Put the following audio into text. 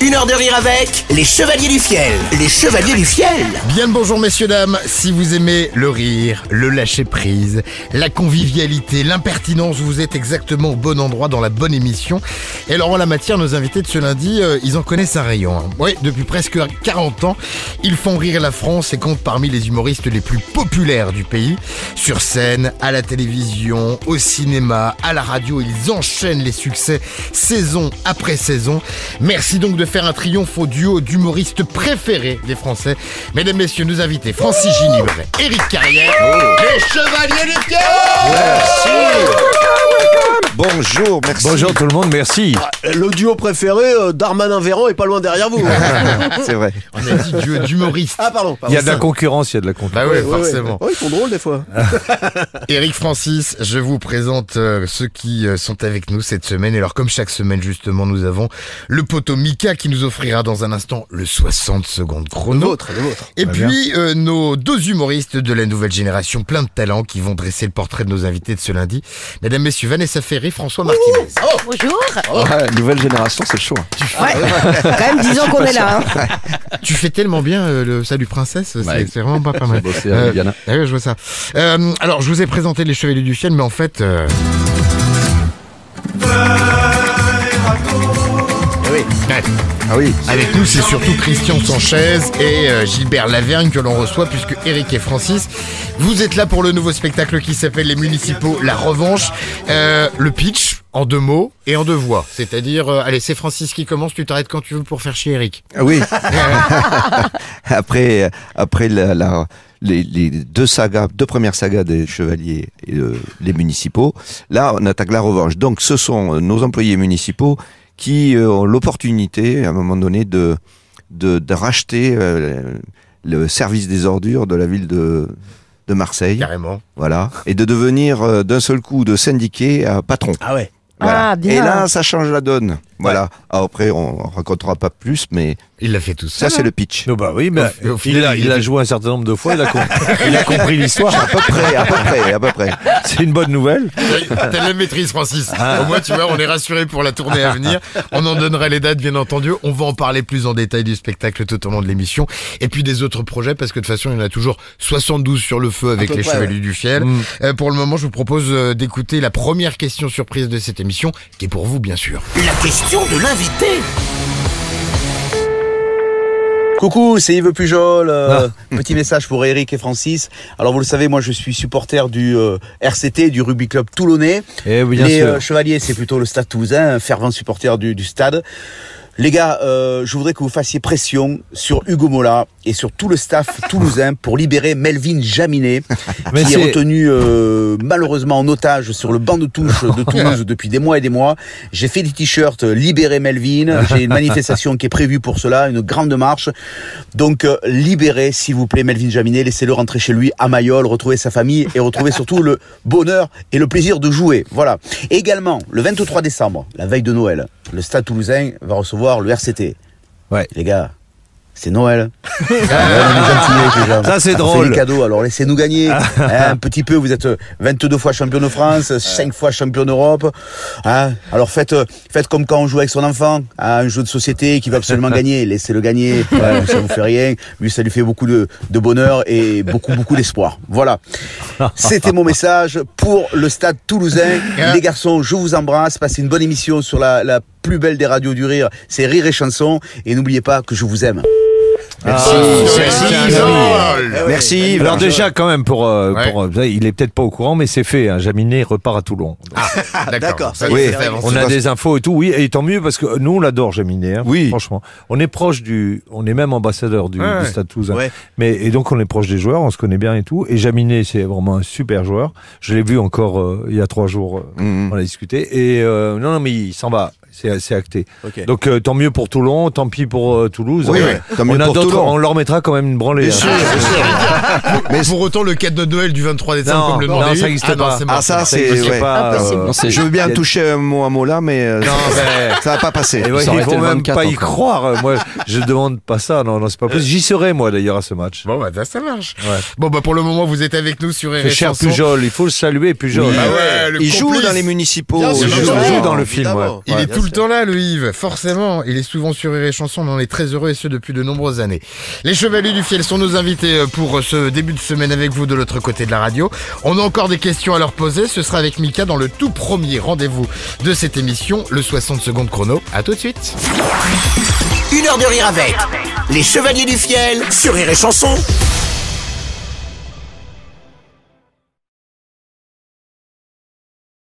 Une heure de rire avec les Chevaliers du Fiel. Les Chevaliers du Fiel. Bien le bonjour messieurs dames, si vous aimez le rire, le lâcher prise, la convivialité, l'impertinence, vous êtes exactement au bon endroit dans la bonne émission. Et alors en la matière, nos invités de ce lundi, euh, ils en connaissent un rayon. hein. Oui, depuis presque 40 ans, ils font rire la France et comptent parmi les humoristes les plus populaires du pays. Sur scène, à la télévision, au cinéma, à la radio, ils enchaînent les succès saison après saison. Merci donc de faire un triomphe au duo d'humoristes préférés des Français. Mesdames, Messieurs, nos invités, Francis Ginibert, Éric Carrière, les Chevaliers du Fiel Bonjour, merci. Bonjour tout le monde, merci. Le duo préféré, euh, Darmanin-Véran est pas loin derrière vous. C'est vrai. On a dit duo d'humoristes. ah pardon. Il y a de la concurrence, il y a de la concurrence. Bah Ouais, ouais. forcément. Ouais, ils sont drôles des fois. Éric Francis, je vous présente euh, ceux qui euh, sont avec nous cette semaine. Et alors, comme chaque semaine, justement, nous avons le poteau Mika qui nous offrira dans un instant le 60 secondes Le chrono. vôtre, le vôtre. Et puis, euh, nos deux humoristes de la nouvelle génération, plein de talents, qui vont dresser le portrait de nos invités de ce lundi. Mesdames, Messieurs, Vanessa Ferry, François Martinez. Bonjour. Ouais, nouvelle génération, c'est chaud. Ouais. Quand même 10 ans qu'on est là. hein. Tu fais tellement bien euh, le Salut Princesse, c'est Ouais. c'est vraiment pas, pas mal. bossé Euh, ah ouais, je vois ça. Euh, alors, je vous ai présenté les Chevaliers du Ciel, mais en fait... euh, Ouais. Ah oui. Avec nous, c'est surtout Christian Sanchez et euh, Gilbert Lavergne que l'on reçoit, puisque Eric et Francis, vous êtes là pour le nouveau spectacle qui s'appelle Les Municipaux, La Revanche. Euh, le pitch, en deux mots et en deux voix. C'est-à-dire, euh, allez, c'est Francis qui commence, tu t'arrêtes quand tu veux pour faire chier Eric. Ah oui. après, après la, la- les, les deux sagas, deux premières sagas des chevaliers et euh, les municipaux, là, on attaque la revanche. Donc, ce sont euh, nos employés municipaux qui euh, ont l'opportunité, à un moment donné, de, de, de racheter euh, le service des ordures de la ville de, de Marseille. Carrément. Voilà. Et de devenir euh, d'un seul coup de syndiqué à patron. Ah ouais. Voilà. Ah, bien. Et là, ça change la donne. Voilà. Alors après, on racontera pas plus, mais Il l'a fait tout ça, seul. c'est le pitch. Non, bah oui, mais Au- au il, final, a, il il a joué un certain nombre de fois, il a, com- il a compris l'histoire. À peu près, à peu près, à peu près. C'est une bonne nouvelle. T'as la maîtrise, Francis. Au moins, tu vois, on est rassuré pour la tournée à venir. On en donnera les dates, bien entendu. On va en parler plus en détail du spectacle tout au long de l'émission. Et puis des autres projets, parce que de toute façon, il y en a toujours 72 sur le feu avec peu les près, Chevaliers du Fiel. Mm. Euh, pour le moment, je vous propose euh, d'écouter la première question surprise de cette émission, qui est pour vous, bien sûr. La question de l'invité. Coucou, c'est Yves Pujol. euh, Ah. Petit message pour Eric et Francis. Alors vous le savez, moi je suis supporter du euh, RCT, du Rugby Club Toulonnais. Eh bien Les sûr. euh, Chevaliers, c'est plutôt le Stade Toulousain, un fervent supporter du, du stade. Les gars, euh, je voudrais que vous fassiez pression sur Hugo Mola et sur tout le staff toulousain pour libérer Melvin Jaminet, qui est retenu euh, malheureusement en otage sur le banc de touche de Toulouse depuis des mois et des mois. J'ai fait des t-shirts euh, libérer Melvin. J'ai une manifestation qui est prévue pour cela, une grande marche. Donc euh, libérez s'il vous plaît Melvin Jaminet, laissez-le rentrer chez lui à Mayol, retrouver sa famille et retrouver surtout le bonheur et le plaisir de jouer. Voilà. Et également, le 23 décembre, la veille de Noël, le Stade Toulousain va recevoir le RCT. Ouais. Les gars, c'est Noël. Ça, c'est drôle. des cadeaux, alors laissez-nous gagner. Hein, un petit peu, vous êtes 22 fois champion de France, 5 fois champion d'Europe. Hein, alors faites, euh, faites comme quand on joue avec son enfant à un jeu de société qui veut absolument gagner. Laissez-le gagner. Ouais, ça vous fait rien. Lui, ça lui fait beaucoup de, de bonheur et beaucoup, beaucoup d'espoir. Voilà. C'était mon message pour le stade toulousain. Les garçons, je vous embrasse. Passez une bonne émission sur la, la plus belle des radios du rire. C'est Rire et Chanson. Et n'oubliez pas que je vous aime. Merci. Ah, merci, Yves. ami. Merci. Yves. Alors déjà, quand même, pour, euh, Ouais. pour, euh, il est peut-être pas au courant, mais c'est fait. Hein, Jaminet repart à Toulon. Ah, d'accord. Ça, Oui. c'est fait avancer. On a des infos et tout, oui, et tant mieux parce que nous on l'adore Jaminet, hein, Oui. franchement. On est proche du, on est même ambassadeur du, Ouais. du Stade Toulousain. Ouais. Mais et donc on est proche des joueurs, on se connaît bien et tout. Et Jaminet c'est vraiment un super joueur. Je l'ai vu encore euh, il y a trois jours, Mhm. on a discuté. Et euh, non non mais il s'en va, c'est c'est acté. Donc euh, tant mieux pour Toulon, tant pis pour euh, Toulouse. Oui, on, oui, tant mieux on a pour d'autres, Toulon. on leur mettra quand même une branlée. Bien hein. sûr, bien sûr. Mais pour autant, le cadeau de Noël du 23 décembre, Non, comme le non, demandait ça Hugues- existe ah, non, pas. Ah, ça, c'est c'est-. Je sais ouais. pas. Impossible. euh, Non, Je veux bien toucher un mot à mot là, mais euh, Non, mais ça va pas passer. Et ouais, il faut même 24 pas y croire. Euh, Moi, je demande pas ça. Non, non, c'est pas possible. J'y serai moi d'ailleurs à ce match. Bon, bah, ça, ça marche. Bon, bah, pour le moment, vous êtes avec nous sur C'est cher. Pujol. Il faut le saluer, Pujol. Ah ouais, le Il joue dans les municipaux. Bien sûr, il il joue- dans le film, ouais. Il Ouais, est tout le temps là, le Yves. Forcément, il est souvent sur RR Chanson. On en est très heureux et ce depuis de nombreuses années. Les Chevaliers du Fiel sont nos invités euh, pour ce début de semaine avec vous de l'autre côté de la radio. On a encore des questions à leur poser. Ce sera avec Mika dans le tout premier rendez-vous de cette émission, le 60 secondes chrono. À tout de suite. Une heure de rire avec les Chevaliers du Fiel sur Rire et Chanson.